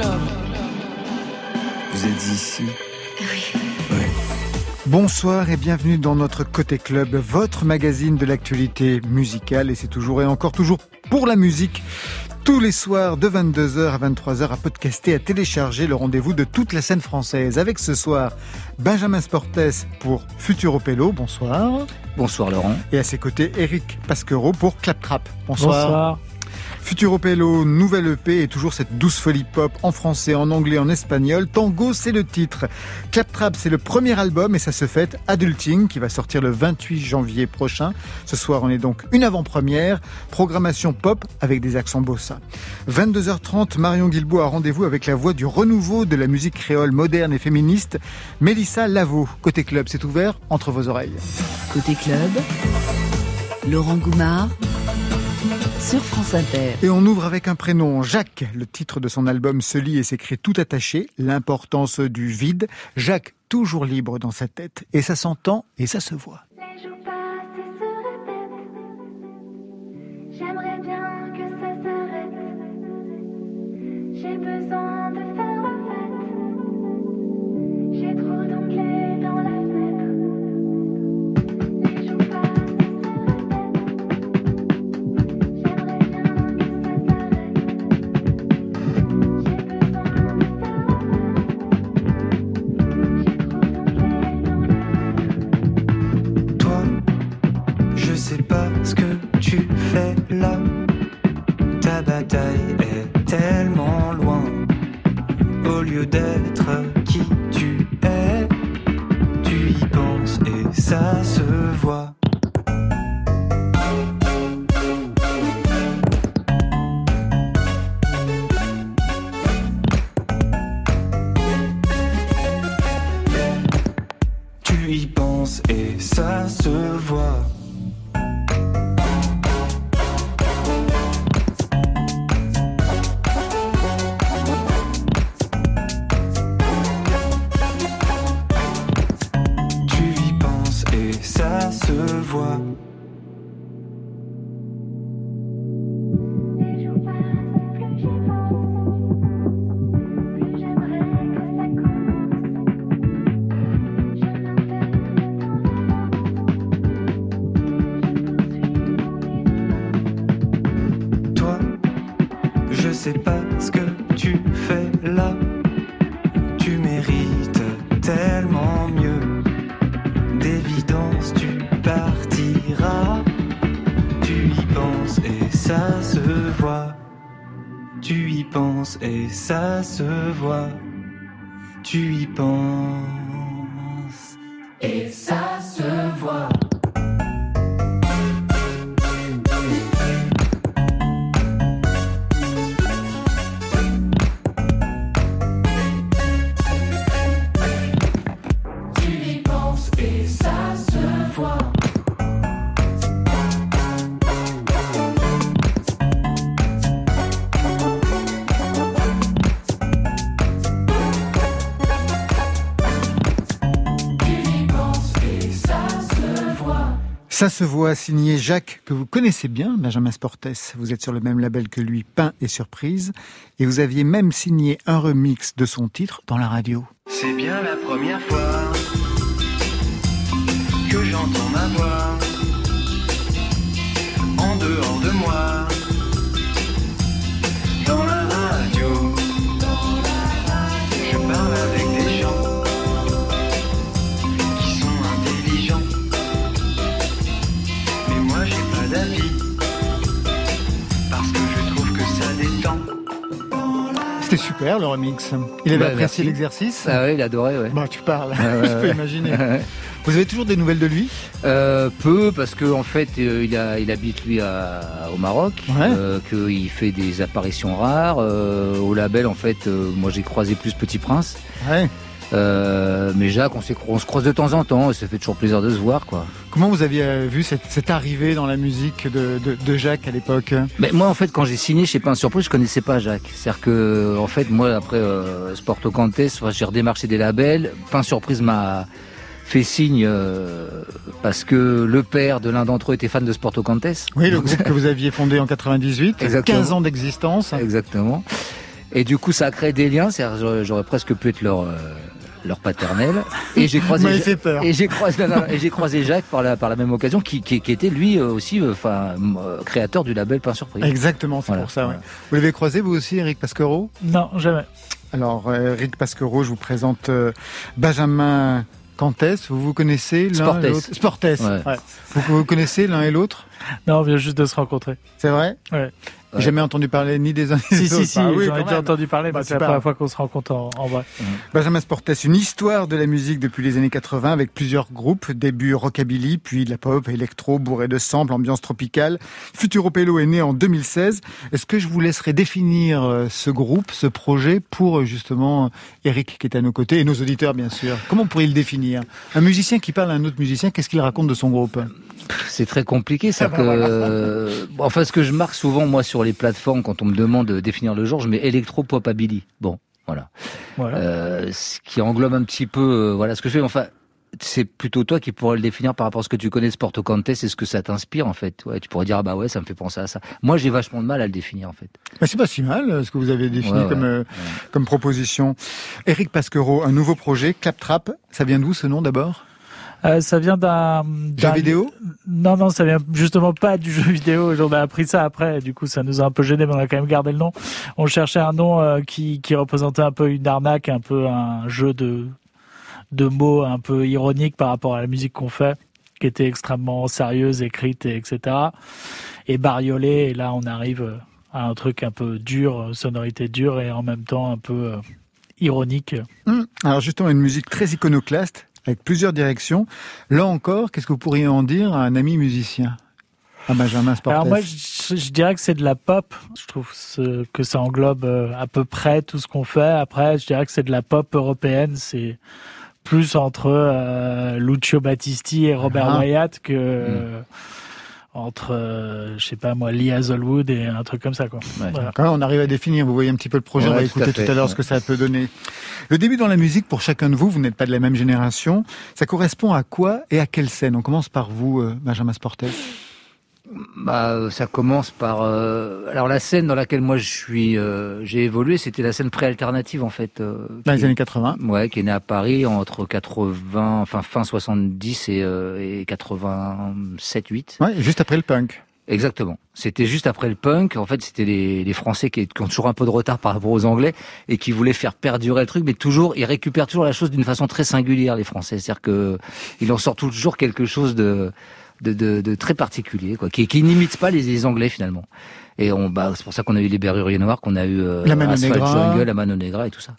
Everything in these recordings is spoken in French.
club. Vous êtes ici Oui. Bonsoir et bienvenue dans notre Côté Club, votre magazine de l'actualité musicale. Et c'est toujours et encore toujours pour la musique. Tous les soirs de 22h à 23h à podcaster, à télécharger le rendez-vous de toute la scène française. Avec ce soir Benjamin Sportes pour Futuro Pello. Bonsoir. Bonsoir Laurent. Et à ses côtés Eric Pasquero pour Claptrap. Bonsoir. Bonsoir. Futuro Pello, nouvelle EP et toujours cette douce folie pop en français, en anglais, en espagnol. Tango, c'est le titre. Claptrap, c'est le premier album et ça se fait Adulting qui va sortir le 28 janvier prochain. Ce soir, on est donc une avant-première. Programmation pop avec des accents bossa. 22h30, Marion Guilbault a rendez-vous avec la voix du renouveau de la musique créole moderne et féministe, Mélissa Lavo. Côté club, c'est ouvert entre vos oreilles. Côté club, Laurent Goumard sur France Inter. Et on ouvre avec un prénom, Jacques. Le titre de son album se lit et s'écrit tout attaché. L'importance du vide. Jacques, toujours libre dans sa tête. Et ça s'entend et ça se voit. Sais pas ce que tu fais là. Ta bataille est tellement loin. Au lieu d'être qui tu es, tu y penses et ça se voit. Ça se voit signé Jacques, que vous connaissez bien, Benjamin Sportes. Vous êtes sur le même label que lui, Pain et Surprise. Et vous aviez même signé un remix de son titre dans la radio. C'est bien la première fois que j'entends ma voix en dehors de moi. Super le remix. Il avait Bah, apprécié l'exercice. Ah oui, il adorait, ouais. Bah, tu parles. Je peux imaginer. Vous avez toujours des nouvelles de lui? Euh, peu parce que en fait euh, il, a, il habite lui à- au Maroc, Ouais. euh, qu'il fait des apparitions rares. au label en fait, moi j'ai croisé plus Petit Prince, Ouais. Euh, mais Jacques on, on se croise de temps en temps. et Ça fait toujours plaisir de se voir quoi. Comment vous aviez euh, vu cette, cette arrivée dans la musique de, de, de Jacques à l'époque? Mais moi en fait quand j'ai signé chez Pain Surprise, je connaissais pas Jacques. C'est-à-dire que en fait moi après euh, Sporto Cantes, j'ai redémarché des labels. Pain Surprise m'a fait signe euh, parce que le père de l'un d'entre eux était fan de Sporto Cantes. Oui, le groupe que vous aviez fondé en 98, Exactement. 15 ans d'existence. Exactement. Et du coup, ça a créé des liens. J'aurais presque pu être leur, euh, leur paternel. Et j'ai croisé, m'avez Ja- fait peur. et j'ai croisé, non, non, et j'ai croisé Jacques par la, par la même occasion, qui, qui, qui était lui euh, aussi, euh, enfin, euh, créateur du label Pain Surprise. Exactement, c'est Voilà, pour ça. ouais. voilà. Vous l'avez croisé vous aussi, Eric Pasquereau Non, jamais. Alors, Eric Pasquereau, je vous présente euh, Benjamin Cantès. Vous vous connaissez l'un Sportes. et l'autre? Sportes. Ouais. ouais. Vous vous connaissez l'un et l'autre? Non, on vient juste de se rencontrer. C'est vrai? Ouais. J'ai Jamais entendu parler ni des uns ni des Si, autres. si, si, Ah oui, j'en ai déjà entendu parler, Bah, mais c'est la première fois qu'on se rencontre en, en vrai. Benjamin Sportes, une histoire de la musique depuis les années 80 avec plusieurs groupes, début rockabilly, puis de la pop, électro, bourré de samples, ambiance tropicale. Futuro Pelo est né en 2016. Est-ce que je vous laisserai définir euh, ce groupe, ce projet pour euh, justement euh, Eric qui est à nos côtés et nos auditeurs bien sûr? Comment pourriez le définir? Un musicien qui parle à un autre musicien, qu'est-ce qu'il raconte de son groupe? C'est très compliqué, c'est Ah que, bah voilà. euh, enfin, ce que je marque souvent, moi, sur les plateformes, quand on me demande de définir le genre, je mets électro-pop-ability. Bon, voilà. Voilà. Euh, ce qui englobe un petit peu, euh, voilà, ce que je fais. Enfin, c'est plutôt toi qui pourrais le définir par rapport à ce que tu connais de Sporto Cantes, c'est ce que ça t'inspire, en fait. Ouais, tu pourrais dire, ah bah ouais, ça me fait penser à ça. Moi, j'ai vachement de mal à le définir, en fait. Bah, C'est pas si mal euh, ce que vous avez défini Ouais, ouais, comme, euh, comme proposition. Eric Pasquereau, un nouveau projet, Claptrap. Ça vient d'où ce nom d'abord? Euh, ça vient d'un... Jeu vidéo Non, non, ça vient justement pas du jeu vidéo. J'en ai appris ça après. Du coup, ça nous a un peu gêné, mais on a quand même gardé le nom. On cherchait un nom euh, qui, qui représentait un peu une arnaque, un peu un jeu de, de mots un peu ironique par rapport à la musique qu'on fait, qui était extrêmement sérieuse, écrite, et etc. Et bariolée. Et là, on arrive euh, à un truc un peu dur, sonorité dure et en même temps un peu ironique. Hum, Alors justement, une musique très iconoclaste, avec plusieurs directions. Là encore, qu'est-ce que vous pourriez en dire à un ami musicien À Benjamin Sportes? Alors moi, je, je dirais que c'est de la pop. Je trouve que ça englobe euh, à peu près tout ce qu'on fait. Après, je dirais que c'est de la pop européenne. C'est plus entre euh, Lucio Battisti et Robert Ah. Wyatt que euh, entre, euh, je sais pas moi, Lee Hazelwood et un truc comme ça. Quoi. Ouais. Voilà. Quand même, on arrive à définir, vous voyez un petit peu le projet, on va tout écouter tout à l'heure ce que ça peut donner. Le début dans la musique, pour chacun de vous, vous n'êtes pas de la même génération, ça correspond à quoi et à quelle scène? On commence par vous, euh, Benjamin Sportes. Bah, ça commence par. euh, alors la scène dans laquelle moi je suis, euh, j'ai évolué, c'était la scène pré-alternative en fait. euh, Dans les années 80. Ouais, qui est née à Paris entre 80, enfin fin 70 et, euh, et 87, 8. Ouais, juste après le punk. Exactement. C'était juste après le punk. En fait, c'était les, les Français qui, qui ont toujours un peu de retard par rapport aux Anglais et qui voulaient faire perdurer le truc, mais toujours, ils récupèrent toujours la chose d'une façon très singulière, les Français. C'est-à-dire que ils en sortent toujours quelque chose de, de, de, de très particulier, quoi, qui, qui n'imite pas les, les Anglais finalement. Et on, bah, c'est pour ça qu'on a eu les Berruriers Noirs, qu'on a eu euh, La Mano Asphalt Negra. Jungle, la Mano Negra et tout ça.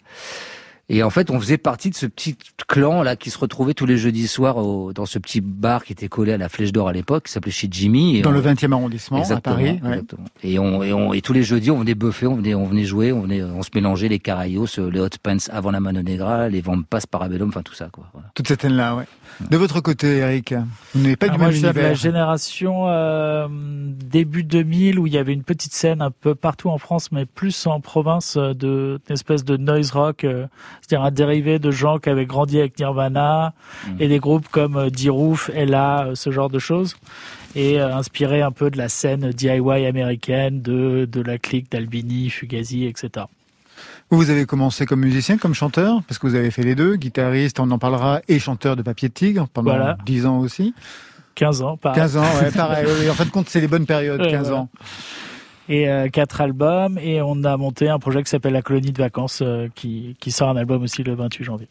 Et en fait, on faisait partie de ce petit clan là qui se retrouvait tous les jeudis soirs au- dans ce petit bar qui était collé à la Flèche d'Or à l'époque, qui s'appelait chez Jimmy. Et Dans on- le 20e arrondissement, Exactement, à Paris. ouais. Et, on, et, on, et tous les jeudis, on venait buffer, on venait, on venait jouer, on, venait, on se mélangeait les Carayos, les Hot Pants avant la Mano Negra, les Vampas Parabellum, enfin tout ça. Quoi, voilà. Toute cette scène-là, ouais. De votre côté, Eric, vous n'avez pas Alors du moi, même je suis de la génération euh, début 2000 où il y avait une petite scène un peu partout en France, mais plus en province euh, de une espèce de noise rock, euh, c'est-à-dire un dérivé de gens qui avaient grandi avec Nirvana Mhm. et des groupes comme euh, D-Roof, Ella, euh, ce genre de choses, et euh, inspiré un peu de la scène DIY américaine, de de la clique d'Albini, Fugazi, etc. Vous, avez commencé comme musicien, comme chanteur, parce que vous avez fait les deux, guitariste, on en parlera, et chanteur de Papier de Tigre pendant Voilà. 10 ans aussi. 15 ans, pareil. 15 ans, ouais, pareil. En fin de compte, c'est les bonnes périodes, Ouais, 15 voilà. ans. Et euh, quatre albums et on a monté un projet qui s'appelle la colonie de vacances euh, qui, qui sort un album aussi le 28 janvier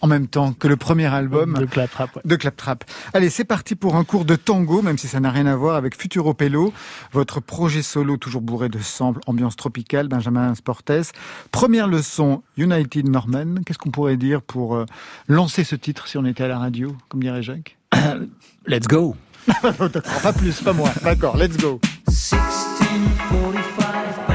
En même temps que le premier album de Claptrap ouais. de Claptrap. Allez, c'est parti pour un cours de tango, même si ça n'a rien à voir avec Futuro Pello, votre projet solo toujours bourré de samples, ambiance tropicale, Benjamin Sportes. Première leçon, United Norman. Qu'est-ce qu'on pourrait dire pour euh, lancer ce titre si on était à la radio, comme dirait Jacques Let's go Pas plus, pas moins. D'accord, let's go. 1945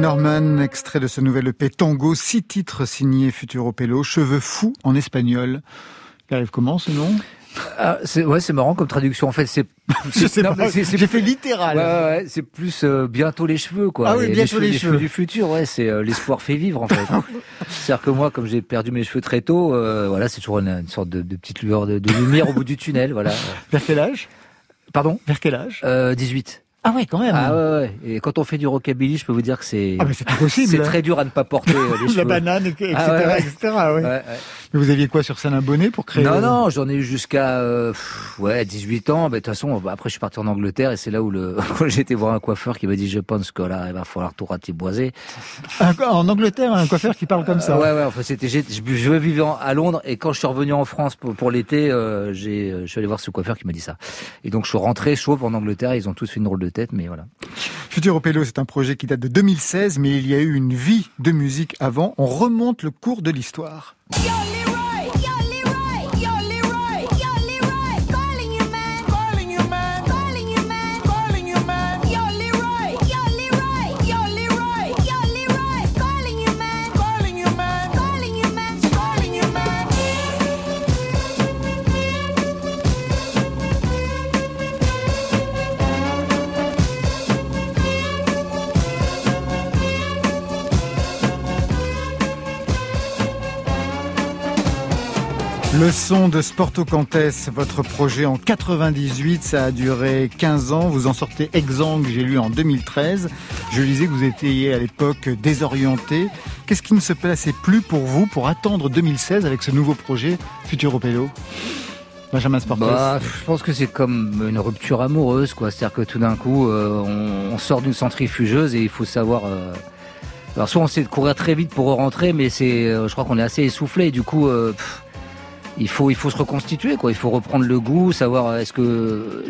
Norman, extrait de ce nouvel EP Tango, six titres signés Futuro Pelo, cheveux fous en espagnol. Il arrive comment ce nom Ah, c'est ouais, c'est marrant comme traduction. En fait, c'est j'ai fait littéral. Ouais, ouais, ouais, c'est plus euh, bientôt les cheveux, quoi. Ah oui, Les- bientôt les cheveux. du futur, ouais, c'est euh, l'espoir fait vivre, en fait. C'est-à-dire que moi, comme j'ai perdu mes cheveux très tôt, euh, voilà, c'est toujours une, une sorte de, de petite lueur de, de lumière au bout du tunnel, voilà. Vers quel âge? Pardon? Vers quel âge? Euh, 18. Ah ouais, quand même. Ah ouais, ouais. Et quand on fait du rockabilly, je peux vous dire que c'est Ah, c'est impossible. c'est très dur à ne pas porter euh, les La cheveux. banane, etc. Ah ouais, etc. ouais. Mais vous aviez quoi sur scène un bonnet pour créer Non, non, j'en ai eu jusqu'à euh, ouais 18 ans. Mais de toute façon, bah, après je suis parti en Angleterre et c'est là où le j'ai été voir un coiffeur qui m'a dit je pense que là il va falloir tout ratiboiser. En Angleterre, un coiffeur qui parle comme ça. Euh, ouais, ouais. Enfin c'était je, je vivais à Londres et quand je suis revenu en France pour, pour l'été, euh, j'ai euh, je suis allé voir ce coiffeur qui m'a dit ça. Et donc je suis rentré chauve en Angleterre. Ils ont tous fait une drôle de tête, mais voilà. Futuro Pelo, c'est un projet qui date de 2016, mais il y a eu une vie de musique avant. On remonte le cours de l'histoire. Le son de Sporto Cantes, votre projet en 98, ça a duré 15 ans. Vous en sortez exsangue, j'ai lu en 2013. Je lisais que vous étiez à l'époque désorienté. Qu'est-ce qui ne se plaçait plus pour vous pour attendre 2016 avec ce nouveau projet Futuro Pelo? Benjamin Sportes. Bah, je pense que c'est comme une rupture amoureuse, quoi. C'est-à-dire que tout d'un coup, euh, on, sort d'une centrifugeuse et il faut savoir. euh, Alors soit on sait courir très vite pour rentrer, mais c'est, euh, je crois qu'on est assez essoufflé. Du coup, il faut, se reconstituer, quoi. Il faut reprendre le goût, savoir euh, est-ce que euh,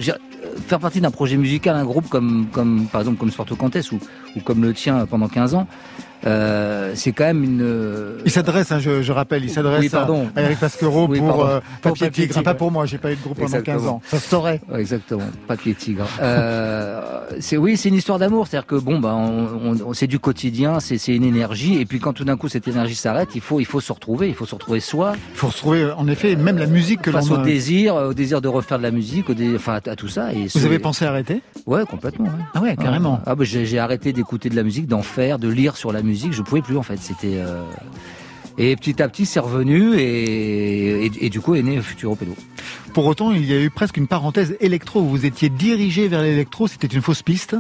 faire partie d'un projet musical, un groupe comme, comme par exemple comme Sporto Cantes ou, ou comme le tien pendant 15 ans. euh, c'est quand même une. euh, Il s'adresse, hein, je, je rappelle, il s'adresse Oui, à, Eric Pasquero Oui, pour euh, Papier Papier Tigre. Tigre. Pas pour moi, j'ai pas eu de groupe pendant 15 Exactement. ans. Ça se saurait. Exactement, papier tigre. Euh, c'est oui, c'est une histoire d'amour, c'est-à-dire que bon, bah, on, on- c'est du quotidien, c'est une énergie, et puis quand tout d'un coup cette énergie s'arrête, il faut il faut se retrouver, il faut se retrouver soi, Il faut retrouver, en effet, même la musique que face l'on au a. désir, au désir de refaire de la musique, au enfin à, tout ça. Et Vous avez pensé arrêter? Ouais, complètement. ouais. Ah ouais, carrément. Ah bah j'ai arrêté d'écouter de la musique, d'en faire, de lire sur la musique, je pouvais plus en fait. C'était euh, et petit à petit c'est revenu et, et, et du coup est né Futuro Pédo. Pour autant, il y a eu presque une parenthèse électro. Vous étiez dirigé vers l'électro, c'était une fausse piste.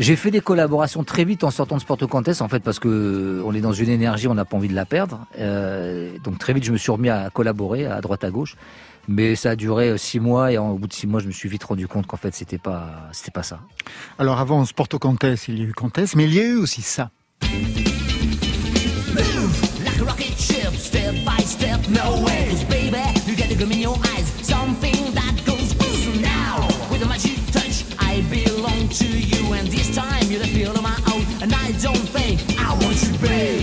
J'ai fait des collaborations très vite en sortant de Sporto Cantes, en fait, parce que on est dans une énergie, on n'a pas envie de la perdre. Euh, donc très vite, je me suis remis à collaborer à droite à gauche. Mais ça a duré euh, six mois et en- au bout de six mois, je me suis vite rendu compte qu'en fait, c'était pas, c'était pas ça. Alors avant Sporto Cantes, il y a eu Cantes, mais il y a eu aussi ça. Like a rocket ship, step by step, no way. 'Cause baby, you get the gleam in your eyes. Something that goes boom now. With a magic touch, I belong to you. And this time, you're the feel of my own. And I don't think I want you, babe.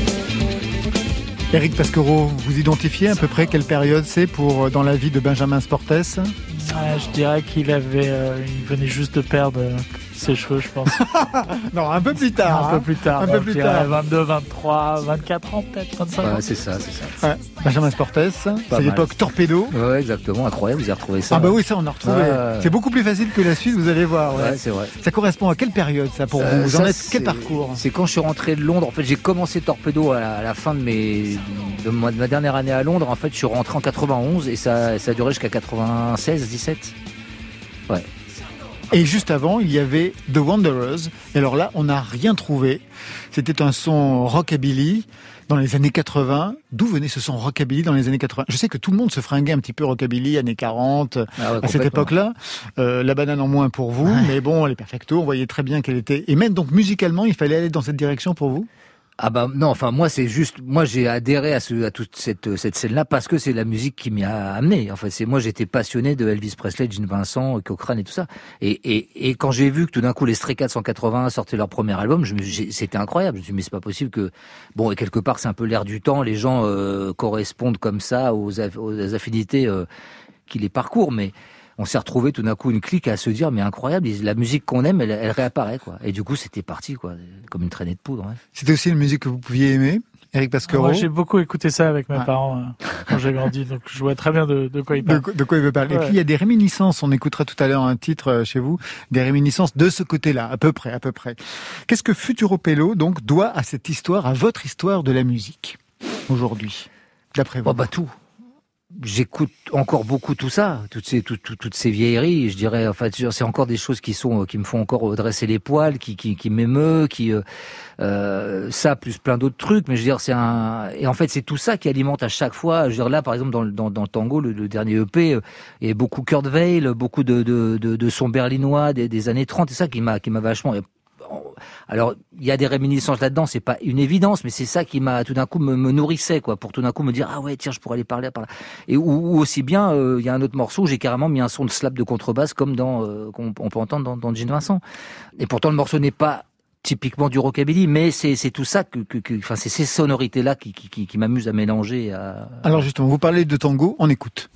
Eric Pasquero, vous identifiez à peu près quelle période c'est pour euh, dans la vie de Benjamin Sportes? Ouais, je dirais qu'il avait, euh, il venait juste de perdre euh, ses cheveux, je pense. Non, un peu plus tard. un peu hein. plus tard. Un peu plus tard. 22, 23, 24 ans peut-être, 25 ans. Ouais, c'est ça, c'est ça. Ouais. Benjamin Sportes, c'est l'époque Torpedo. Ouais, exactement, incroyable, vous avez retrouvé ça. Ah bah oui, ça on a retrouvé. Ouais, ouais. C'est beaucoup plus facile que la suite, vous allez voir. ouais. Ouais, c'est vrai. Ça correspond à quelle période ça pour Euh, vous Vous en êtes quel c'est- parcours C'est quand je suis rentré de Londres. En fait, j'ai commencé Torpedo à la, à la fin de mes de ma, de ma dernière année à Londres. En fait, je suis rentré en 91 et ça, ça a duré jusqu'à 96, 17. Et juste avant, il y avait The Wanderers. Et alors là, on n'a rien trouvé. C'était un son rockabilly dans les années 80. D'où venait ce son rockabilly dans les années 80 Je sais que tout le monde se fringuait un petit peu rockabilly, années 40, Ah ouais, à cette époque-là. Euh, la banane en moins pour vous, mais bon, les perfectos, on voyait très bien qu'elle était. Et même donc musicalement, il fallait aller dans cette direction pour vous? Ah bah non, enfin moi c'est juste, moi j'ai adhéré à, ce, à toute cette, cette scène-là parce que c'est la musique qui m'y a amené. En fait, c'est moi j'étais passionné de Elvis Presley, Gene Vincent, Cochrane et tout ça. Et, et, et quand j'ai vu que tout d'un coup les Stray Cats 180 sortaient leur premier album, c'était incroyable. Je me suis dit mais c'est pas possible que bon et quelque part c'est un peu l'air du temps. Les gens euh, correspondent comme ça aux, aux affinités euh, qui les parcourent, mais on s'est retrouvé tout d'un coup une clique à se dire mais incroyable, la musique qu'on aime, elle, elle réapparaît quoi. Et du coup, c'était parti quoi, comme une traînée de poudre. ouais. C'était aussi une musique que vous pouviez aimer, Eric Pasquero Moi, j'ai beaucoup écouté ça avec mes Ouais. parents euh, quand j'ai grandi, donc je vois très bien de, de quoi ils de, parlent. quoi- de quoi il veut parler. Et puis il y a des réminiscences. On écoutera tout à l'heure un titre euh, chez vous, des réminiscences de ce côté-là, à peu près, à peu près. Qu'est-ce que Futuro Pello donc doit à cette histoire, à votre histoire de la musique aujourd'hui, d'après vous? Oh bah tout. J'écoute encore beaucoup tout ça, toutes ces tout- tout- toutes ces vieilleries. Je dirais, enfin, c'est encore des choses qui sont qui me font encore dresser les poils, qui qui, qui m'émeut, qui euh, euh, ça plus plein d'autres trucs. Mais je veux dire, c'est un et en fait c'est tout ça qui alimente à chaque fois. Je veux dire là, par exemple dans dans, dans le tango, le, le dernier EP, euh, il y a beaucoup Kurt Weill, beaucoup de de, de, de sons berlinois des, des années 30. C'est ça qui m'a qui m'a vachement alors, il y a des réminiscences là-dedans, c'est pas une évidence, mais c'est ça qui m'a tout d'un coup me, me nourrissait, quoi, pour tout d'un coup me dire ah ouais tiens je pourrais aller parler par là. Et ou, ou aussi bien, euh, il y a un autre morceau où j'ai carrément mis un son de slap de contrebasse comme dans euh, qu'on on peut entendre dans, dans Gene Vincent. Et pourtant le morceau n'est pas typiquement du rockabilly, mais c'est c'est tout ça que, que, que- enfin c'est ces sonorités là qui qui, qui, qui m'amusent à mélanger. À... Alors justement, vous parlez de tango, on écoute.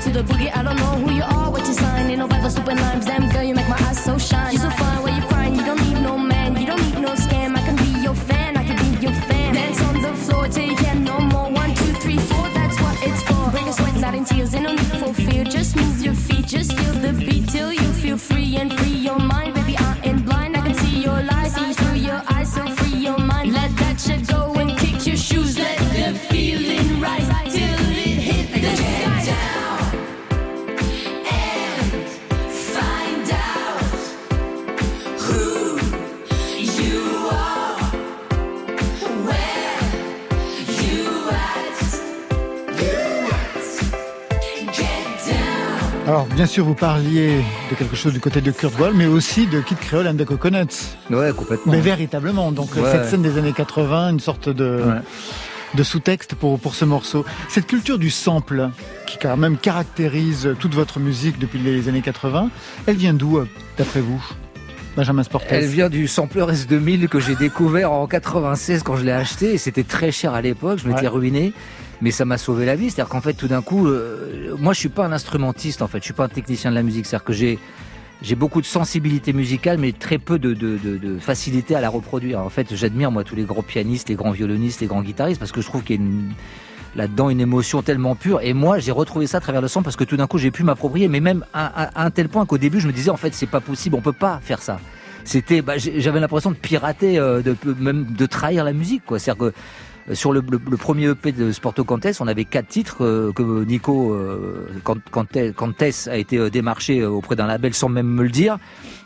To the boogie. I don't know who you are, what you sign, ain't no Bible super limes. Bien sûr, vous parliez de quelque chose du côté de Kurt Weill, mais aussi de Kid Creole and the Coconuts. Ouais complètement. Mais véritablement, donc Ouais. cette scène des années 80, une sorte de, Ouais. de sous-texte pour, pour ce morceau. Cette culture du sample, qui quand même caractérise toute votre musique depuis les années 80, elle vient d'où, d'après vous Benjamin Sportes Elle vient du sampler S2000 que j'ai découvert en 96 quand je l'ai acheté et c'était très cher à l'époque, je m'étais Ouais. ruiné. Mais ça m'a sauvé la vie, c'est-à-dire qu'en fait tout d'un coup, euh, moi je suis pas un instrumentiste en fait, je suis pas un technicien de la musique, c'est-à-dire que j'ai j'ai beaucoup de sensibilité musicale, mais très peu de, de, de, de facilité à la reproduire. En fait, j'admire moi tous les grands pianistes, les grands violonistes, les grands guitaristes, parce que je trouve qu'il y a une, là-dedans une émotion tellement pure. Et moi, j'ai retrouvé ça à travers le son parce que tout d'un coup, j'ai pu m'approprier, mais même à, à- à un tel point qu'au début, je me disais en fait, c'est pas possible, on peut pas faire ça. C'était, bah, j'avais l'impression de pirater, euh, de même de trahir la musique, quoi. C'est-à-dire que sur le, le- le premier EP de Sporto Cantes, on avait quatre titres euh, que Nico euh, a été euh, démarché euh, auprès d'un label sans même me le dire.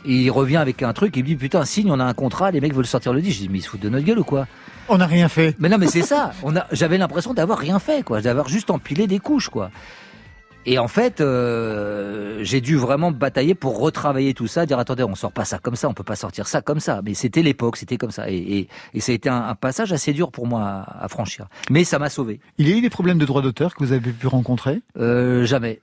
Et il revient avec un truc, il me dit putain signe, on a un contrat, les mecs veulent sortir le disque. Je dis mais ils se foutent de notre gueule ou quoi? On n'a rien fait. Mais non mais c'est ça. On a, j'avais l'impression d'avoir rien fait quoi, d'avoir juste empilé des couches quoi. Et en fait, euh, j'ai dû vraiment batailler pour retravailler tout ça, dire attendez, on sort pas ça comme ça, on peut pas sortir ça comme ça. Mais c'était l'époque, c'était comme ça, et, et, et ça a été un, un passage assez dur pour moi à, à franchir. Mais ça m'a sauvé. Il y a eu des problèmes de droit d'auteur que vous avez pu rencontrer? Euh, jamais.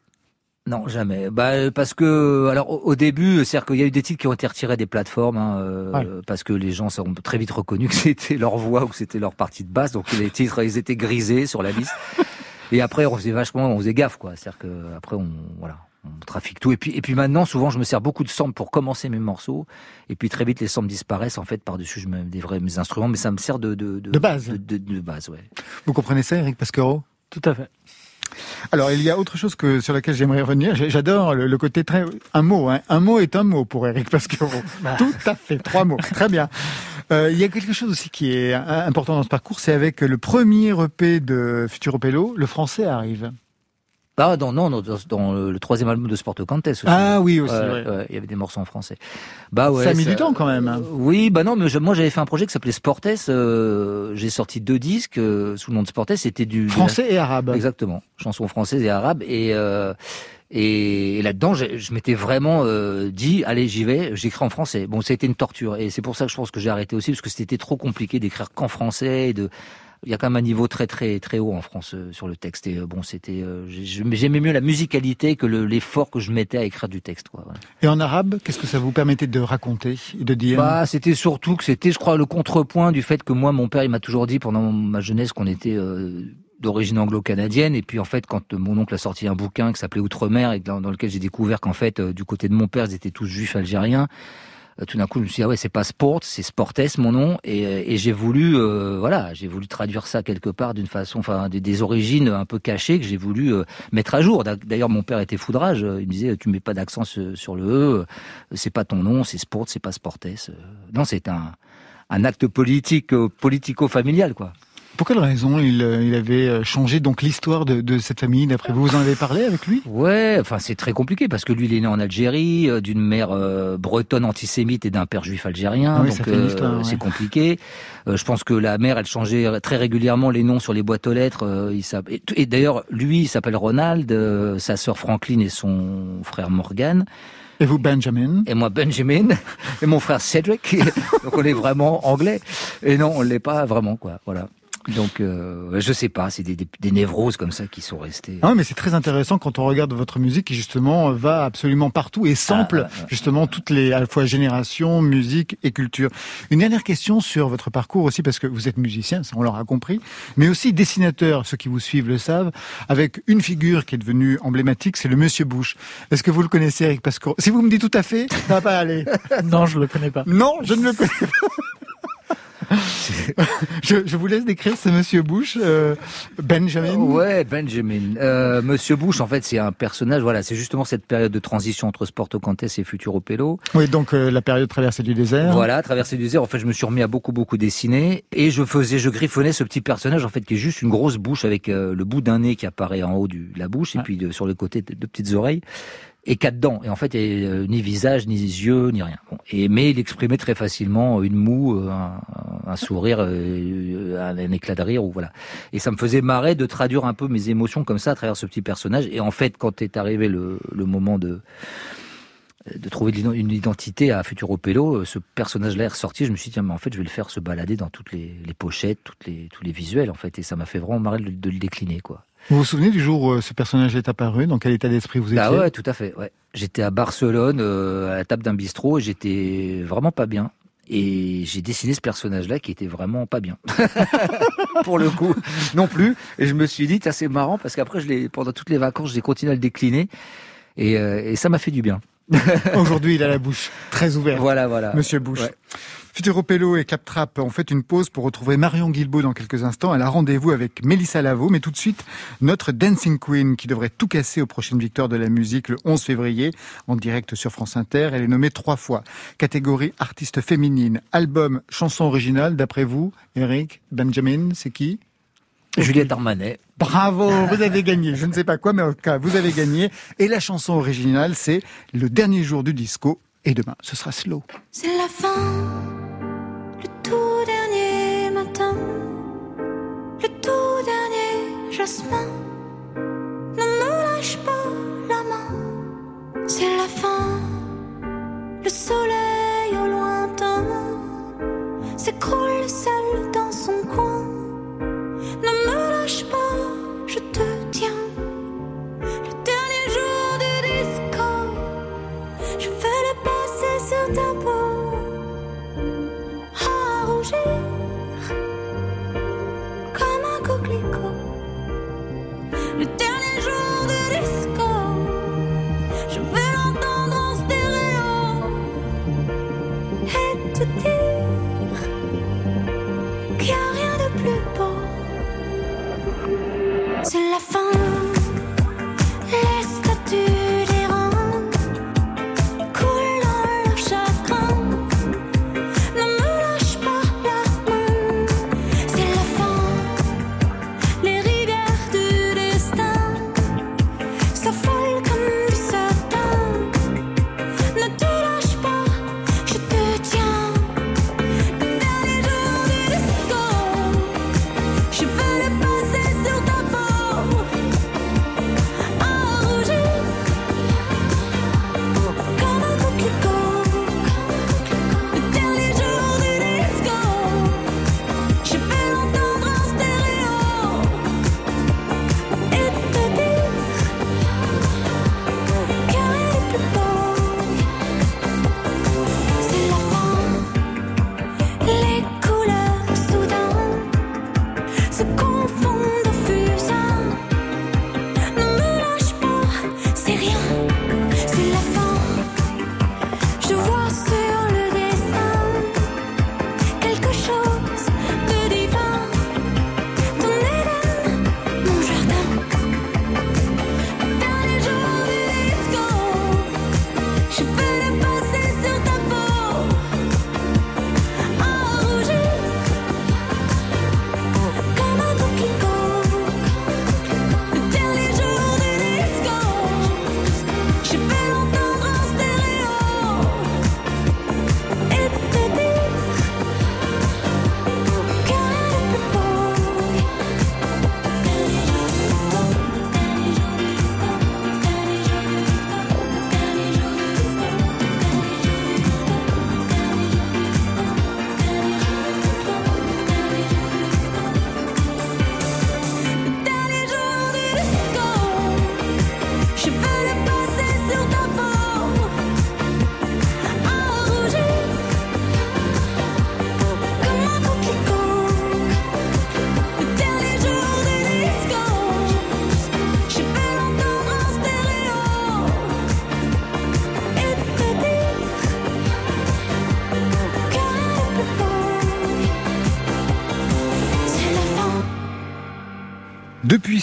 Non, jamais. Bah parce que alors au, début, c'est-à-dire qu'il y a eu des titres qui ont été retirés des plateformes hein, euh, Ouais. parce que les gens ont très vite reconnu que c'était leur voix ou que c'était leur partie de basse, donc les titres ils étaient grisés sur la liste. Et après on faisait vachement, on faisait gaffe quoi. C'est-à-dire que après on voilà, on trafique tout. Et puis et puis maintenant souvent je me sers beaucoup de samples pour commencer mes morceaux. Et puis très vite les samples disparaissent en fait par dessus je mets des vrais mes instruments, mais ça me sert de de, De base. de, de- de base ouais. Vous comprenez ça, Eric Pasquero? Tout à fait. Alors, il y a autre chose que sur laquelle j'aimerais revenir. J'adore le, le côté très un mot. Hein. Un mot est un mot pour Eric Pasquero. Tout à fait, trois mots. Très bien. Euh, il y a quelque chose aussi qui est euh, important dans ce parcours, c'est avec le premier EP de Futuro Pello, le français arrive. Ah non non, dans, dans le, troisième album de Sporto Cantes aussi. Ah oui aussi. Ouais. ouais, il y avait des morceaux en français. Bah ouais. ça a mis du temps quand même. hein. Euh, Oui, bah non, mais je- moi j'avais fait un projet qui s'appelait Sportes. euh, J'ai sorti deux disques euh, sous le nom de Sportes. C'était du Français et arabe. Exactement, chansons françaises et arabes. Et euh, et, et là-dedans, j'ai- je m'étais vraiment euh, dit, allez, j'y vais, j'écris en français. Bon, ça a été une torture, et c'est pour ça que je pense que j'ai arrêté aussi, parce que c'était trop compliqué d'écrire qu'en français, et de il y a quand même un niveau très très très haut en France euh, sur le texte. Et euh, bon, c'était, euh, j'ai- j'aimais mieux la musicalité que le- l'effort que je mettais à écrire du texte. Quoi, voilà. Et en arabe, qu'est-ce que ça vous permettait de raconter et de dire? Bah, c'était surtout que c'était, je crois, le contrepoint du fait que moi, mon père, il m'a toujours dit pendant ma jeunesse qu'on était euh, d'origine anglo-canadienne. Et puis, en fait, quand euh, mon oncle a sorti un bouquin qui s'appelait Outre-mer et dans, lequel j'ai découvert qu'en fait, euh, du côté de mon père, ils étaient tous juifs algériens. euh, Tout d'un coup, je me suis dit, ah ouais, c'est pas sport, c'est sportes, mon nom. Et, j'ai voulu, voilà, j'ai voulu traduire ça quelque part d'une façon, enfin, des, origines un peu cachées que j'ai voulu mettre à jour. D'ailleurs, mon père était foudrage. Il me disait, tu mets pas d'accent sur, le E, c'est pas ton nom, c'est sport, c'est pas sportes. Non, c'est un, un acte politique, politico-familial, quoi. Pour quelle raison il, euh, il avait euh, changé donc l'histoire de, de cette famille d'après vous? Vous en avez parlé avec lui? Ouais, enfin c'est très compliqué parce que lui il est né en Algérie, euh, d'une mère euh, bretonne antisémite et d'un père juif algérien, Ah oui, donc ouais. c'est compliqué. Euh, je pense que la mère elle changeait très régulièrement les noms sur les boîtes aux lettres. euh, il et, et d'ailleurs lui il s'appelle Ronald, euh, sa sœur Franklin et son frère Morgan, Et vous, Benjamin? Et moi Benjamin et mon frère Cedric. donc on est vraiment anglais. Et non on l'est pas vraiment quoi. Voilà. Donc euh, je sais pas, c'est des, des, des névroses comme ça qui sont restées. Ah, mais c'est très intéressant quand on regarde votre musique qui justement va absolument partout et sample Ah, justement toutes les à la fois générations, musique et culture. Une dernière question sur votre parcours aussi parce que vous êtes musicien, ça on l'aura compris, mais aussi dessinateur, ceux qui vous suivent le savent, avec une figure qui est devenue emblématique, c'est le Monsieur Bush. Est-ce que vous le connaissez, Eric Pasco Si vous me dites tout à fait, ça va pas aller. Non, je le connais pas. Non, je ne le connais pas. je, je vous laisse décrire ce Monsieur Bush, euh, Benjamin. Ouais, Benjamin. Euh, Monsieur Bush, en fait, c'est un personnage. Voilà, c'est justement cette période de transition entre Sporto Cantes et Futuro Pelo. Oui, donc euh, la période traversée du désert. Voilà, traversée du désert. En fait, je me suis remis à beaucoup, beaucoup dessiner et je faisais, je griffonnais ce petit personnage en fait qui est juste une grosse bouche avec euh, le bout d'un nez qui apparaît en haut du- de la bouche et Ouais. puis de- sur le côté de, de petites oreilles et quatre dents. Et en fait, a, euh, ni visage, ni yeux, ni rien. Bon. Et mais il exprimait très facilement une moue, euh, un, un sourire, euh, un, un éclat de rire ou voilà. Et ça me faisait marrer de traduire un peu mes émotions comme ça à travers ce petit personnage. Et en fait, quand est arrivé le, le moment de de trouver une identité à Futuro Pelo, euh, ce personnage-là est ressorti. Je me suis dit, tiens, mais en fait, je vais le faire se balader dans toutes les, les pochettes, toutes les, tous les visuels, en fait. Et ça m'a fait vraiment marrer de, de le décliner, quoi. Vous vous souvenez du jour où euh, ce personnage est apparu? Dans quel état d'esprit vous étiez? Ah ouais, tout à fait, ouais. J'étais à Barcelone, euh, à la table d'un bistrot, et j'étais vraiment pas bien. Et j'ai dessiné ce personnage-là qui était vraiment pas bien. Pour le coup, non plus. Et je me suis dit, c'est marrant, parce qu'après, je l'ai, pendant toutes les vacances, j'ai continué à le décliner. Et, euh, et ça m'a fait du bien. Aujourd'hui, il a la bouche très ouverte. Voilà, voilà. Monsieur. Ouais. Futuropello et Claptrap ont fait une pause pour retrouver Marion Guilbault dans quelques instants. Elle a rendez-vous avec Mélissa Lavo, mais tout de suite, notre Dancing Queen qui devrait tout casser aux prochaines victoires de la musique le 11 février en direct sur France Inter. Elle est nommée trois fois. Catégorie artiste féminine, album, chanson originale. D'après vous, Eric, Benjamin, c'est qui? Juliette Armanet. Bravo, vous avez gagné. Je ne sais pas quoi, mais en tout cas, vous avez gagné. Et la chanson originale, c'est Le dernier jour du disco. Et demain, ce sera slow. C'est la fin, le tout dernier matin, le tout dernier jasmin. Ne me lâche pas la main, c'est la fin, le soleil au lointain s'écroule dans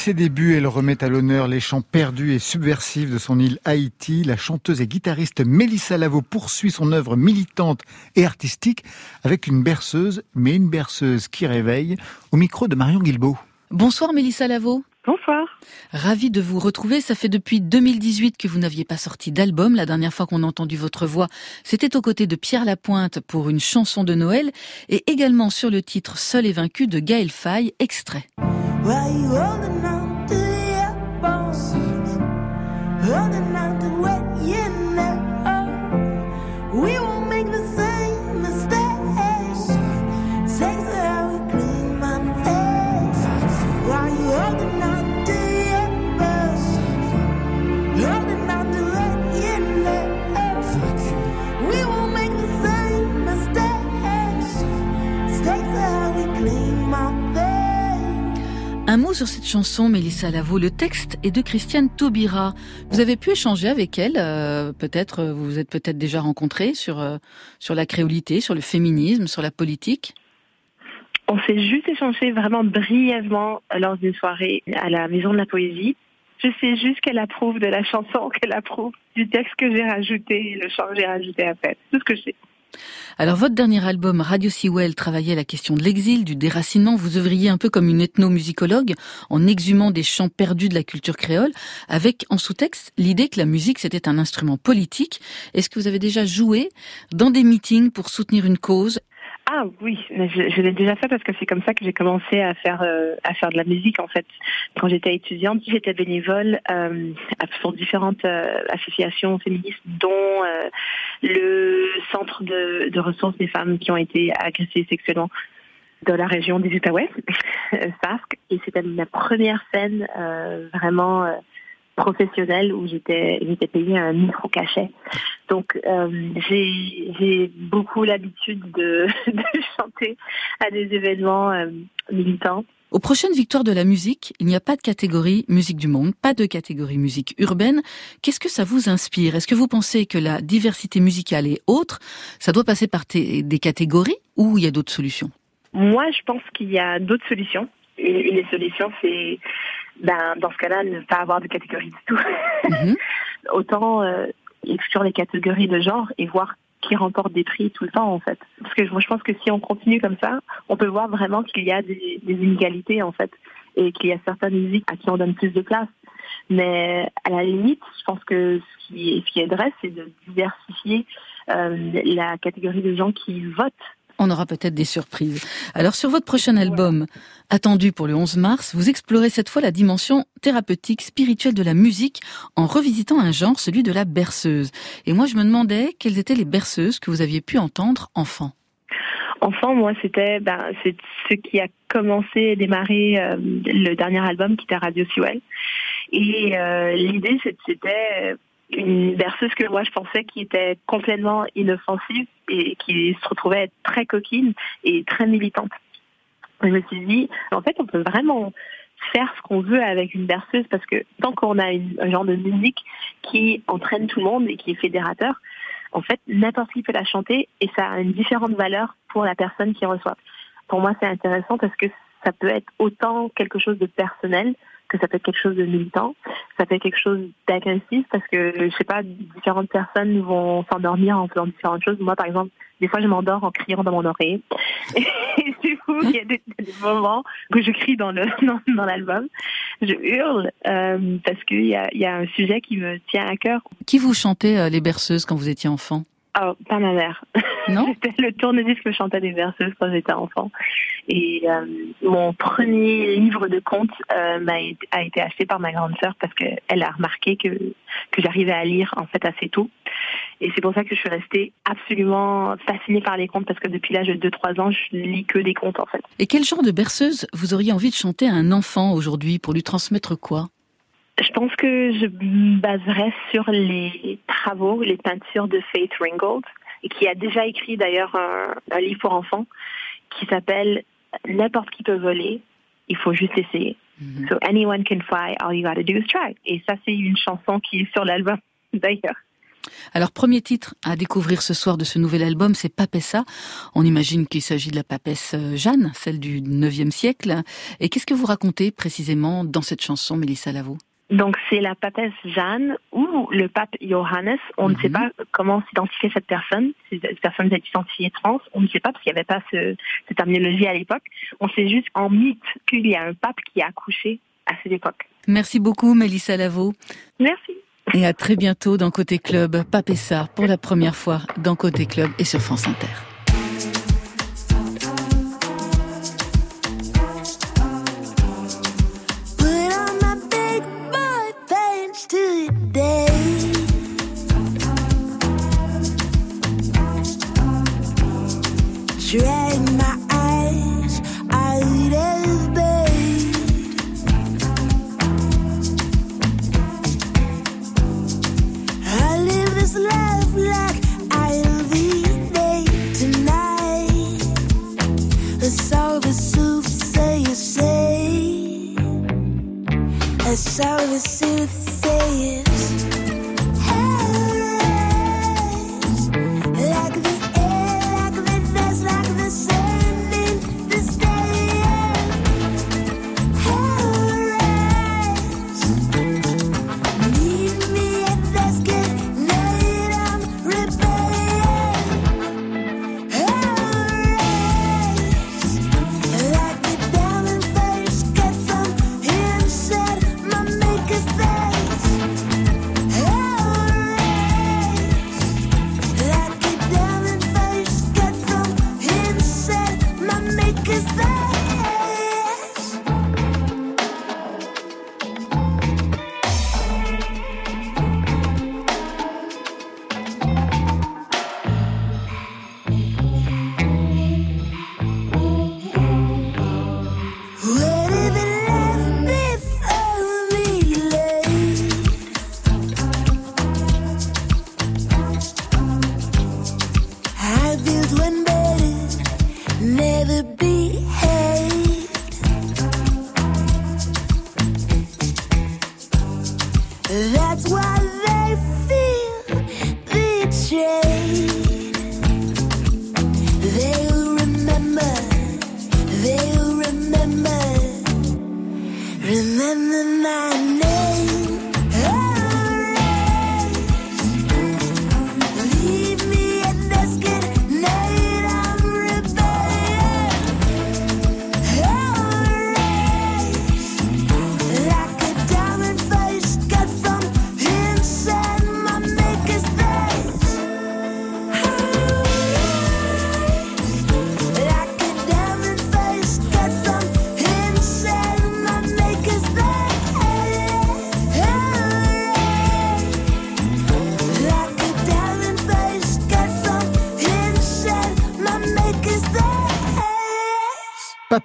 ses débuts, elle remet à l'honneur les chants perdus et subversifs de son île Haïti. La chanteuse et guitariste Mélissa Lavo poursuit son œuvre militante et artistique avec une berceuse, mais une berceuse qui réveille, au micro de Marion Guilbeault. Bonsoir Mélissa Lavo. Bonsoir. Ravi de vous retrouver. Ça fait depuis 2018 que vous n'aviez pas sorti d'album. La dernière fois qu'on a entendu votre voix, c'était aux côtés de Pierre Lapointe pour une chanson de Noël et également sur le titre Seul et vaincu de Gaël Faye, extrait. Why you Holding on to what Un mot sur cette chanson, Mélissa Lavo. Le texte est de Christiane Taubira. Vous avez pu échanger avec elle, euh, peut-être, vous vous êtes peut-être déjà rencontrés sur, euh, sur la créolité, sur le féminisme, sur la politique? On s'est juste échangé vraiment brièvement lors d'une soirée à la Maison de la Poésie. Je sais juste qu'elle approuve de la chanson, qu'elle approuve du texte que j'ai rajouté, le chant que j'ai rajouté après. C'est tout ce que je sais. Alors, votre dernier album, Radio Sewell, travaillait la question de l'exil, du déracinement. Vous œuvriez un peu comme une ethnomusicologue en exhumant des chants perdus de la culture créole, avec en sous-texte l'idée que la musique c'était un instrument politique. Est-ce que vous avez déjà joué dans des meetings pour soutenir une cause Ah oui, je, je l'ai déjà fait parce que c'est comme ça que j'ai commencé à faire euh, à faire de la musique en fait. Quand j'étais étudiante, j'étais bénévole euh, pour différentes euh, associations féministes, dont le Centre de, de ressources des femmes qui ont été agressées sexuellement de la région des Outaouais, SASC, et c'était ma première scène vraiment professionnelle où j'étais j'étais payée un micro cachet. Donc euh, j'ai beaucoup l'habitude de, de chanter à des événements euh, militants. Aux prochaines victoires de la musique, il n'y a pas de catégorie musique du monde, pas de catégorie musique urbaine. Qu'est-ce que ça vous inspire? Est-ce que vous pensez que la diversité musicale et autres, ça doit passer par des des catégories ou il y a d'autres solutions? Moi, je pense qu'il y a d'autres solutions. Une, une des solutions, c'est ben, dans ce cas-là, ne pas avoir de catégorie du tout. Mhm. Autant euh, exclure les catégories de genre et voir qui remporte des prix tout le temps en fait. Parce que moi je pense que si on continue comme ça, on peut voir vraiment qu'il y a des, des inégalités en fait et qu'il y a certaines musiques à qui on donne plus de place. Mais à la limite, je pense que ce qui, ce qui aiderait, c'est de diversifier euh, la catégorie de gens qui votent. On aura peut-être des surprises. Alors sur votre prochain album, attendu pour le 11 mars, vous explorez cette fois la dimension thérapeutique, spirituelle de la musique en revisitant un genre, celui de la berceuse. Et moi je me demandais quelles étaient les berceuses que vous aviez pu entendre enfant. Enfant, moi, c'était ben, c'est ce qui a commencé et démarré euh, le dernier album qui était Radio Sewell. Et euh, l'idée, c'était une berceuse que moi je pensais qui était complètement inoffensive et qui se retrouvait être très coquine et très militante. Je me suis dit, en fait, on peut vraiment faire ce qu'on veut avec une berceuse parce que tant qu'on a un genre de musique qui entraîne tout le monde et qui est fédérateur, en fait, n'importe qui peut la chanter et ça a une différente valeur pour la personne qui reçoit. Pour moi, c'est intéressant parce que ça peut être autant quelque chose de personnel que ça peut être quelque chose de militant, ça peut être quelque chose d'agressif parce que, je sais pas, différentes personnes vont s'endormir en faisant différentes choses. Moi, par exemple, des fois, je m'endors en criant dans mon oreille. Et du coup, il y a des, moments où je crie dans le dans, l'album. Je hurle euh, parce qu'il y a, y a un sujet qui me tient à cœur. Qui vous chantait euh, les berceuses quand vous étiez enfant? Oh, pas ma mère. Non C'était le tourne-disque que je chantais des berceuses quand j'étais enfant. Et euh, mon premier livre de contes euh, a été acheté par ma grande sœur parce qu'elle a remarqué que, que j'arrivais à lire en fait assez tôt. Et c'est pour ça que je suis restée absolument fascinée par les contes parce que depuis l'âge de 2-3 ans, je lis que des contes en fait. Et quel genre de berceuse vous auriez envie de chanter à un enfant aujourd'hui pour lui transmettre quoi? Je pense que je me baserais sur les travaux, les peintures de Faith Ringgold, qui a déjà écrit d'ailleurs un, un livre pour enfants qui s'appelle N'importe qui peut voler, il faut juste essayer. So anyone can fly, all you gotta do is try. Et ça, c'est une chanson qui est sur l'album d'ailleurs. Alors, premier titre à découvrir ce soir de ce nouvel album, c'est Papessa. On imagine qu'il s'agit de la papesse euh, Jeanne, celle du 9e siècle. Et qu'est-ce que vous racontez précisément dans cette chanson, Mélissa Lavo Donc c'est la papesse Jeanne ou le pape Johannes. On ne sait Mhm. pas comment s'identifier cette personne. Cette personne est identifiée trans. On ne sait pas parce qu'il n'y avait pas ce, cette terminologie à l'époque. On sait juste en mythe qu'il y a un pape qui a accouché à cette époque. Merci beaucoup, Mélissa Lavo. Merci. Et à très bientôt dans Côté Club. Papessa pour la première fois dans Côté Club et sur France Inter.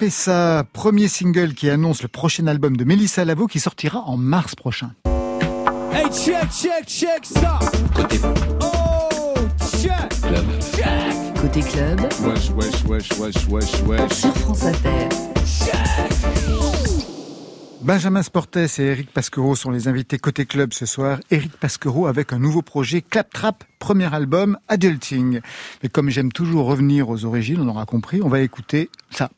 Papessa, premier single qui annonce le prochain album de Mélissa Lavo qui sortira en mars prochain. Hey, check, check, check ça. Oh, check. Côté Club Wesh, wesh, wesh, wesh, wesh, wesh. sur France Inter. Benjamin Sportes et Eric Pasquereau sont les invités côté club ce soir. Eric Pasquereau avec un nouveau projet Claptrap, premier album Adulting. Mais comme j'aime toujours revenir aux origines, on aura compris, on va écouter ça.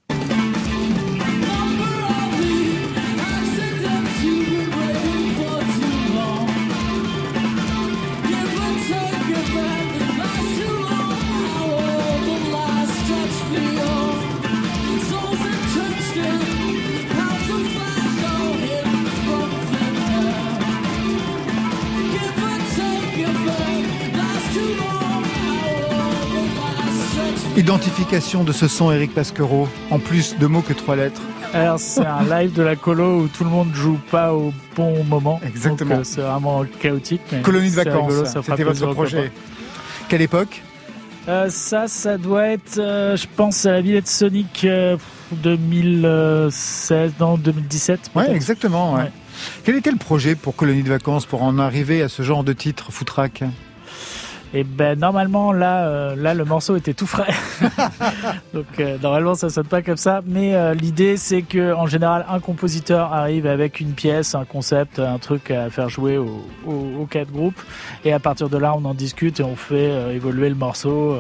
Identification de ce son Eric Pasquereau, en plus de mots que trois lettres. Alors c'est un live de la colo où tout le monde joue pas au bon moment. Exactement. Euh, c'est vraiment chaotique. Mais Colonie de vacances, c'était votre projet. Quelle époque? Euh, ça, ça doit être, euh, je pense, à la Villette Sonic euh, 2016, non 2017. Ouais, peut-être. exactement. ouais. Ouais. Quel était le projet pour Colonie de vacances pour en arriver à ce genre de titre, Footrack Et ben normalement là, euh, là le morceau était tout frais. Donc euh, normalement ça sonne pas comme ça. Mais euh, l'idée c'est que en général un compositeur arrive avec une pièce, un concept, un truc à faire jouer aux au, au quatre groupes. Et à partir de là on en discute et on fait évoluer le morceau.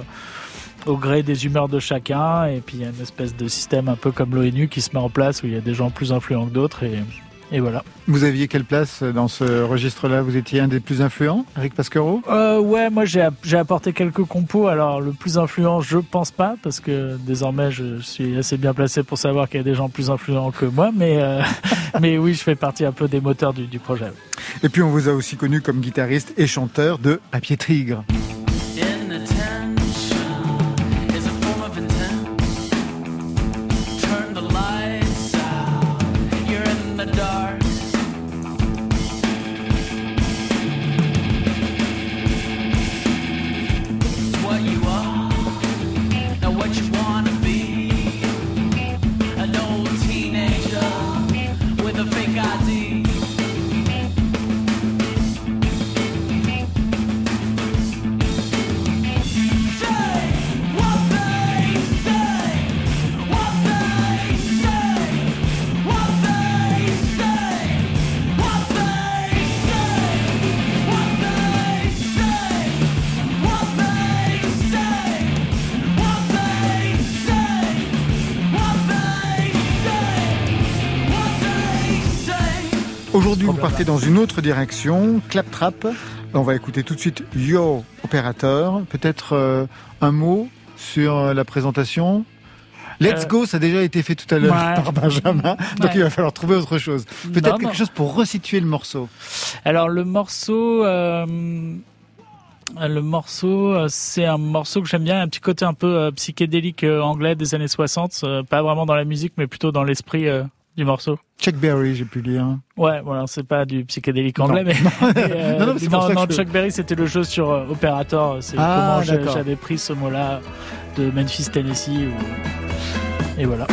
au gré des humeurs de chacun, et puis il y a une espèce de système un peu comme l'ONU qui se met en place où il y a des gens plus influents que d'autres, et, et voilà. Vous aviez quelle place dans ce registre-là? Vous étiez un des plus influents, Eric Pasquero? Euh, ouais, moi j'ai j'ai apporté quelques compos. Alors le plus influent, je pense pas, parce que désormais je suis assez bien placé pour savoir qu'il y a des gens plus influents que moi. Mais euh, mais oui, je fais partie un peu des moteurs du, du projet. Et puis on vous a aussi connu comme guitariste et chanteur de Papier Tigre. Partez dans une autre direction, Claptrap. On va écouter tout de suite Yo Opérateur. Peut-être euh, un mot sur euh, la présentation Let's Euh, Go, ça a déjà été fait tout à l'heure ouais. par Benjamin, donc Ouais. il va falloir trouver autre chose. Peut-être quelque non. chose pour resituer le morceau. Alors le morceau, euh, le morceau, c'est un morceau que j'aime bien, un petit côté un peu euh, psychédélique anglais des années 60, euh, pas vraiment dans la musique, mais plutôt dans l'esprit du morceau. Chuck Berry, j'ai pu lire. Ouais, voilà, c'est pas du psychédélique Non. anglais, mais, mais, euh, Non, non, mais je te- Chuck Berry, c'était le jeu sur euh, Operator. C'est Ah, comment j'avais pris ce mot-là de Memphis, Tennessee. ou- Et voilà.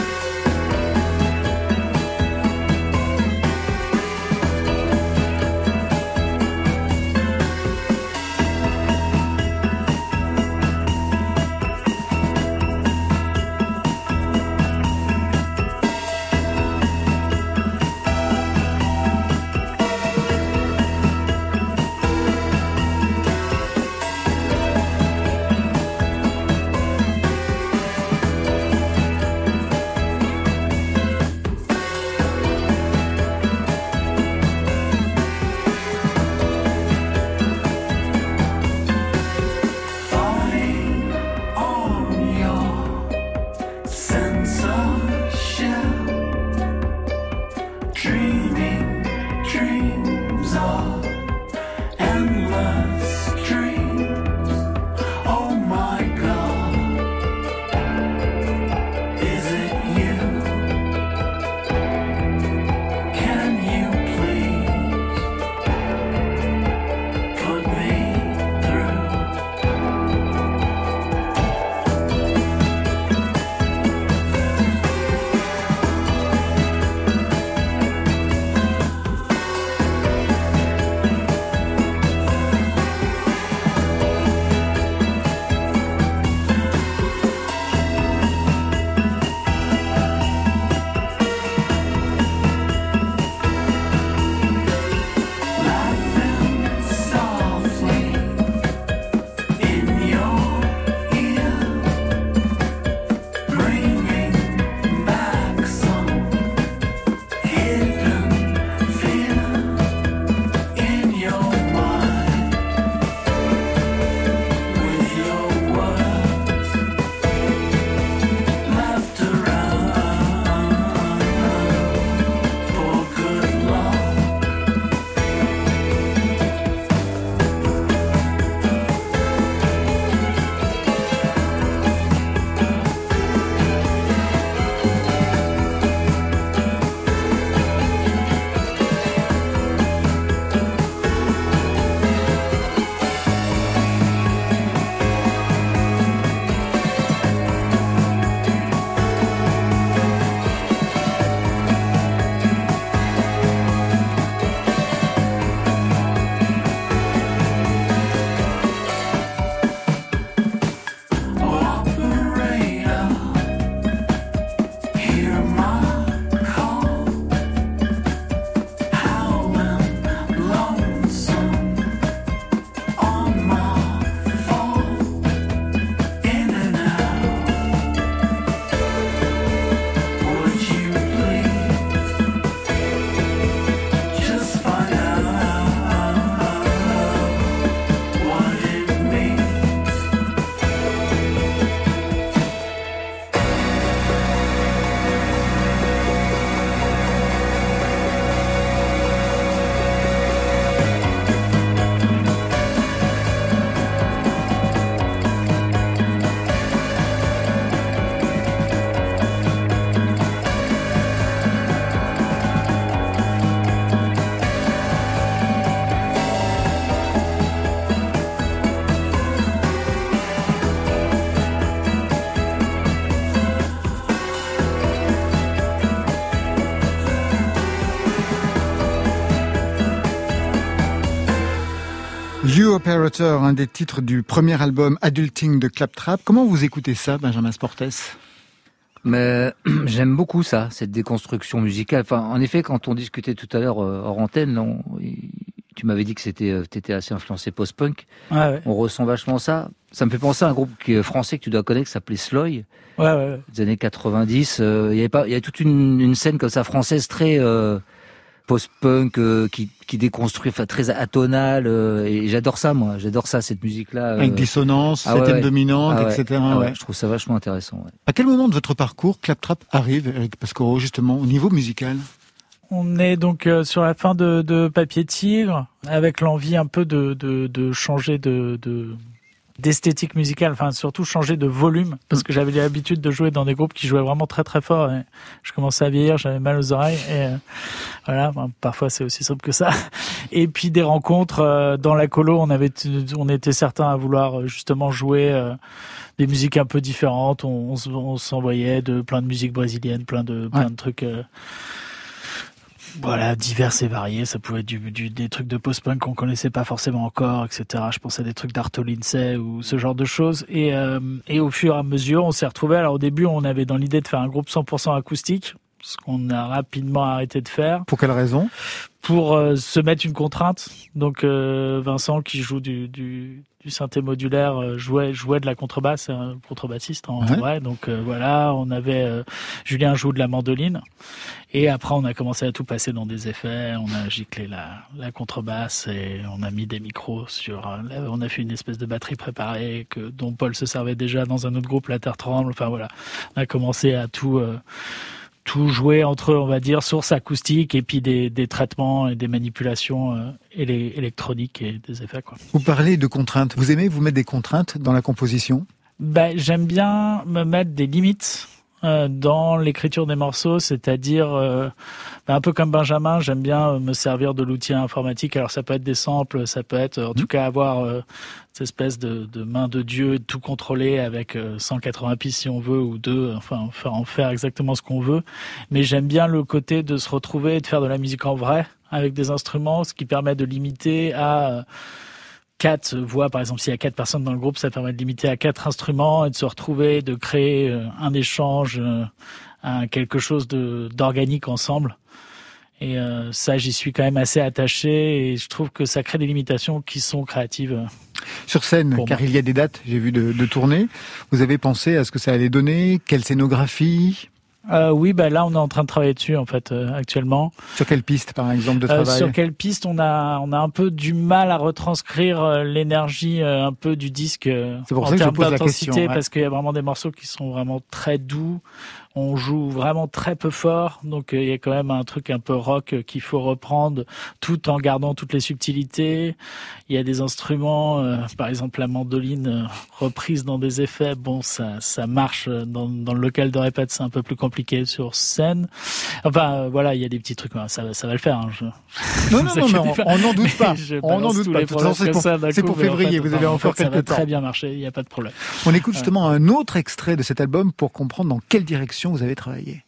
Operator, un des titres du premier album Adulting de Claptrap. Comment vous écoutez ça, Benjamin Sportes? Mais j'aime beaucoup ça, cette déconstruction musicale. Enfin, en effet, quand on discutait tout à l'heure euh, hors antenne, on- tu m'avais dit que c'était, euh, t'étais assez influencé post-punk. Ouais, ouais. On ressent vachement ça. Ça me fait penser à un groupe qui est français que tu dois connaître, qui s'appelait Sloy, Ouais, ouais, ouais. des années 90. Euh, Il y avait pas, il y avait toute une, une scène comme ça française très euh, post-punk euh, qui, qui déconstruit, enfin très atonale. euh, et j'adore ça, moi. J'adore ça, cette musique-là. euh. Avec dissonance, Ah septième ouais. dominante, Ah ouais. etc. Ah ouais, ouais. Je trouve ça vachement intéressant. ouais. À quel moment de votre parcours Claptrap arrive, Eric Pascoro, justement, au niveau musical On est donc euh, sur la fin de, de Papier Tigre, avec l'envie un peu de, de, de changer de, de d'esthétique musicale, enfin surtout changer de volume, parce que j'avais l'habitude de jouer dans des groupes qui jouaient vraiment très très fort. Et je commençais à vieillir, j'avais mal aux oreilles, et euh, voilà, ben, parfois c'est aussi simple que ça. Et puis des rencontres euh, dans la colo, on avait, on était certains à vouloir euh, justement jouer. euh, des musiques un peu différentes, on, on s- on s'envoyait de plein de musiques brésiliennes, plein de plein Ouais. de trucs euh, voilà, divers et variés. Ça pouvait être du, du- des trucs de post-punk qu'on connaissait pas forcément encore, etc. Je pensais à des trucs d'Arto Lindsay ou ce genre de choses. Et, euh, et au fur et à mesure, on s'est retrouvés. Alors au début, on avait dans l'idée de faire un groupe 100% acoustique, ce qu'on a rapidement arrêté de faire Pour quelle raison? Pour euh, se mettre une contrainte. Donc euh, Vincent qui joue du, du, du synthé modulaire euh, jouait jouait de la contrebasse, un contrebassiste en Ouais. vrai. Donc euh, voilà, on avait euh, Julien joue de la mandoline et après on a commencé à tout passer dans des effets. On a giclé la, la contrebasse et on a mis des micros sur. euh, là, on a fait une espèce de batterie préparée que dont Paul se servait déjà dans un autre groupe, La Terre tremble. Enfin voilà, on a commencé à tout. Tout jouer entre, on va dire, source acoustique et puis des, des traitements et des manipulations euh, élé- électroniques et des effets. Quoi. Vous parlez de contraintes. Vous aimez vous mettre des contraintes dans la composition? Ben, j'aime bien me mettre des limites dans l'écriture des morceaux, c'est-à-dire euh, ben, un peu comme Benjamin, j'aime bien euh, me servir de l'outil informatique. Alors ça peut être des samples, ça peut être en tout cas avoir euh, cette espèce de, de main de Dieu, tout contrôler avec euh, 180 pistes si on veut ou deux, enfin faire en faire exactement ce qu'on veut. Mais j'aime bien le côté de se retrouver et de faire de la musique en vrai avec des instruments, ce qui permet de limiter à euh, quatre voix, par exemple, s'il y a quatre personnes dans le groupe, ça permet de limiter à quatre instruments et de se retrouver, de créer euh, un échange, euh, un quelque chose d'organique ensemble. Et euh, ça, j'y suis quand même assez attaché et je trouve que ça crée des limitations qui sont créatives. Sur scène, car moi. il y a des dates, j'ai vu, de, de. Vous avez pensé à ce que ça allait donner? Quelle scénographie? Euh, oui, bah là, on est en train de travailler dessus en fait euh, actuellement. Sur quelle piste, par exemple, de Euh, travail sur quelle piste on a on a un peu du mal à retranscrire euh, l'énergie euh, un peu du disque euh, C'est pour en ça que je pose la question, ouais. parce qu'il y a vraiment des morceaux qui sont vraiment très doux. On joue vraiment très peu fort, donc euh, il y a quand même un truc un peu rock euh, qu'il faut reprendre tout en gardant toutes les subtilités. Il y a des instruments, euh, par exemple la mandoline reprise dans des effets. Bon, ça ça marche dans, dans le local de répète, c'est un peu plus compliqué sur scène. Enfin voilà, il y a des petits trucs. hein, Ça va- ça va le faire. hein, je- Non, non, non, mais on- n'en doute pas. On n'en doute pas. c'est pour- coup, pour en février, fait, vous avez en encore fait, ça va quelques temps. très bien marcher, il n'y a pas de problème. On écoute justement un autre extrait de cet album pour comprendre dans quelle direction vous avez travaillé.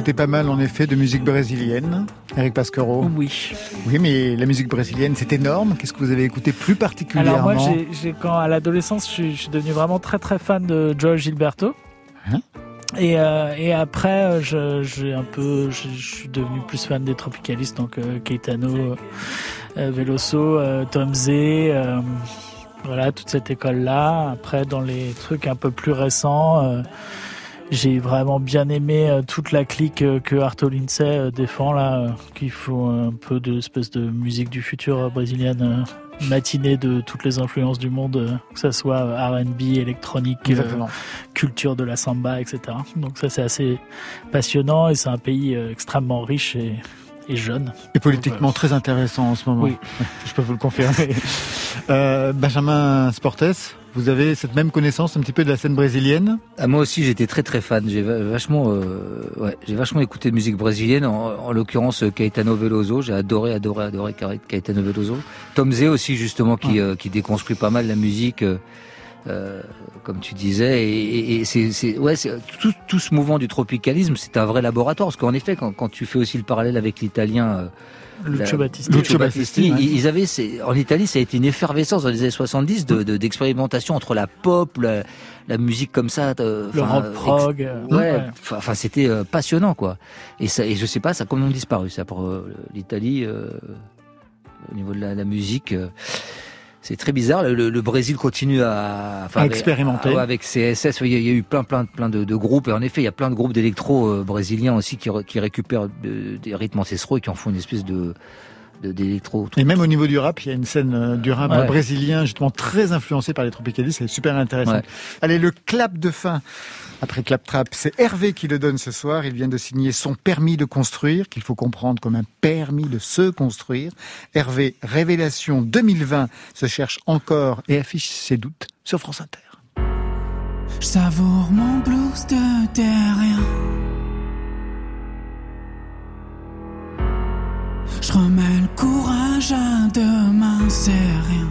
Écouté pas mal, en effet, de musique brésilienne, Eric Pasquero. Oui. Oui, mais la musique brésilienne, c'est énorme. Qu'est-ce que vous avez écouté plus particulièrement Alors moi, quand à l'adolescence, je suis, je suis devenu vraiment très très fan de Joe Gilberto. Hein et, euh, et après, euh, je, j'ai un peu, je, je suis devenu plus fan des tropicalistes, donc euh, Caetano, euh, Veloso, Tom Z, euh, voilà toute cette école-là. Après, dans les trucs un peu plus récents. J'ai vraiment bien aimé euh, toute la clique euh, que Arto Lindsay euh, défend là, qui font un peu de espèce de musique du futur brésilienne, matinée de toutes les influences du monde, que ça soit R&B, électronique, euh, culture de la samba, etc. Donc ça c'est assez passionnant et c'est un pays extrêmement riche et, et jeune. Et politiquement très intéressant en ce moment. Oui. Je peux vous le confirmer. Euh, Benjamin Sportes, vous avez cette même connaissance un petit peu de la scène brésilienne? Ah, moi aussi, j'étais très très fan. J'ai va- vachement, euh, ouais, j'ai vachement écouté de musique brésilienne. En, en l'occurrence, euh, Caetano Veloso. J'ai adoré, adoré, adoré Ca- Caetano Veloso. Tom Zé aussi, justement, qui, euh, qui déconstruit pas mal la musique. Euh, comme tu disais, et, et- et c'est, c'est, ouais, c'est, tout, tout ce mouvement du tropicalisme, c'est un vrai laboratoire, parce qu'en effet, quand, quand tu fais aussi le parallèle avec l'italien, euh, Lucio Battisti. Lucio Battisti, Battisti, ouais. ils avaient, c'est- en Italie, ça a été une effervescence dans les années 70 de, de- d'expérimentation entre la pop, la, la musique comme ça, euh, Le rock prog. euh, Ouais, ouais. enfin c'était euh, passionnant quoi. Et ça et je sais pas ça a complètement disparu ça pour euh, l'Italie euh, au niveau de la, la musique euh, c'est très bizarre le, le- le Brésil continue à, enfin, À expérimenter. ah, avec CSS il y, a, il y a eu plein plein plein de, de groupes et en effet il y a plein de groupes d'électro euh, brésiliens aussi qui, qui récupèrent des rythmes ancestraux et qui en font une espèce de d'électro Et même au niveau du rap, il y a une scène euh, du rap Ouais. brésilien justement très influencée par les tropicalistes, c'est super intéressant. Ouais. Allez, le clap de fin après clap trap, c'est Hervé qui le donne ce soir. Il vient de signer son permis de construire, qu'il faut comprendre comme un permis de se construire. Hervé, Révélation 2020, se cherche encore et affiche ses doutes sur France Inter. Je savoure mon de. Je remets le courage à c'est rien.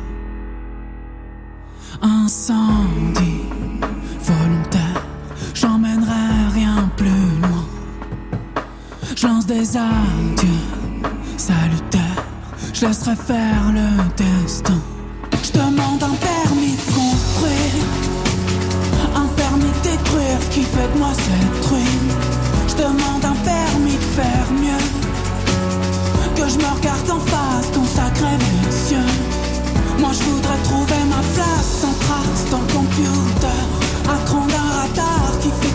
Incendie volontaire, Je lance des adieux salutaires, je laisserai faire le destin. Je demande un permis de construire. Un permis de détruire qui fait de moi cette ruine. Je demande un permis de faire mieux. Que je me regarde en face crève les cieux. Moi je voudrais trouver ma place sans trace dans le computer. Accran d'un radar qui fait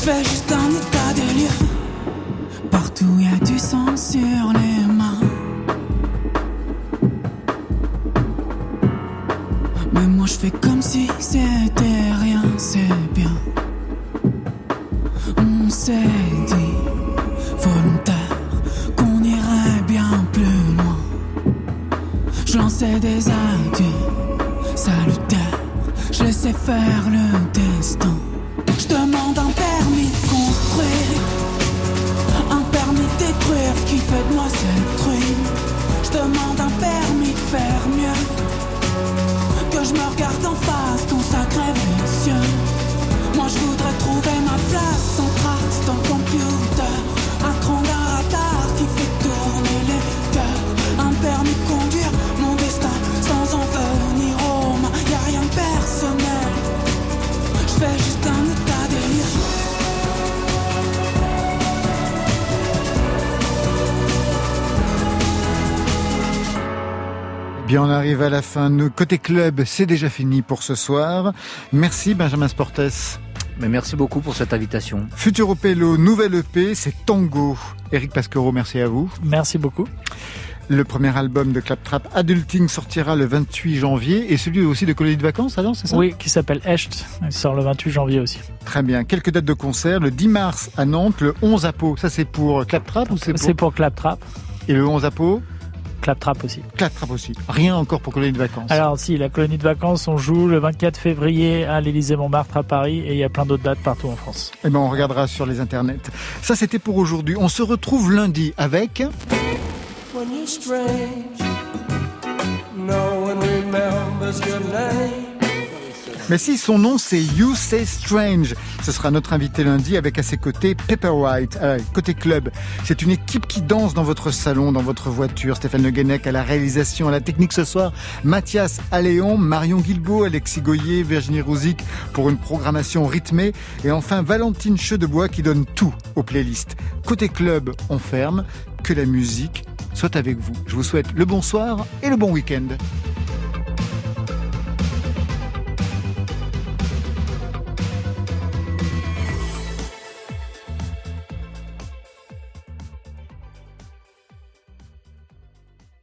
Je fais juste un état Bien, on arrive à la fin. Côté club, c'est déjà fini pour ce soir. Merci Benjamin Sportes. mais merci beaucoup pour cette invitation Futur Opello, nouvelle EP, c'est Tango. Eric Pasquero, merci à vous. Merci beaucoup. Le premier album de Claptrap, Adulting, sortira le 28 janvier et celui aussi de Colonie de Vacances, alors c'est ça? Oui, qui s'appelle Echt. Il sort le 28 janvier aussi. Très bien. Quelques dates de concert. Le 10 mars à Nantes, le 11 à Pau. Ça, c'est pour Claptrap ou c'est pour... C'est pour Claptrap. Et le 11 à Pau? Claptrap aussi. Claptrap aussi. Rien encore pour Colonie de Vacances. Alors si, la colonie de vacances, on joue le 24 février à l'Élysée Montmartre à Paris et il y a plein d'autres dates partout en France. Eh ben, on regardera sur les internets. Ça, c'était pour aujourd'hui. On se retrouve lundi avec... When you're strange, no one remembers your name. Mais si son nom c'est You Say Strange, ce sera notre invité lundi avec à ses côtés Pepper White, euh, côté club. C'est une équipe qui danse dans votre salon, dans votre voiture. Stéphane Le Guenec à la réalisation, à la technique ce soir. Mathias Alléon, Marion Guilbault, Alexis Goyer, Virginie Rouzic pour une programmation rythmée. Et enfin Valentine Chedebois qui donne tout aux playlists. Côté club, on ferme. Que la musique soit avec vous. Je vous souhaite le bonsoir et le bon week-end.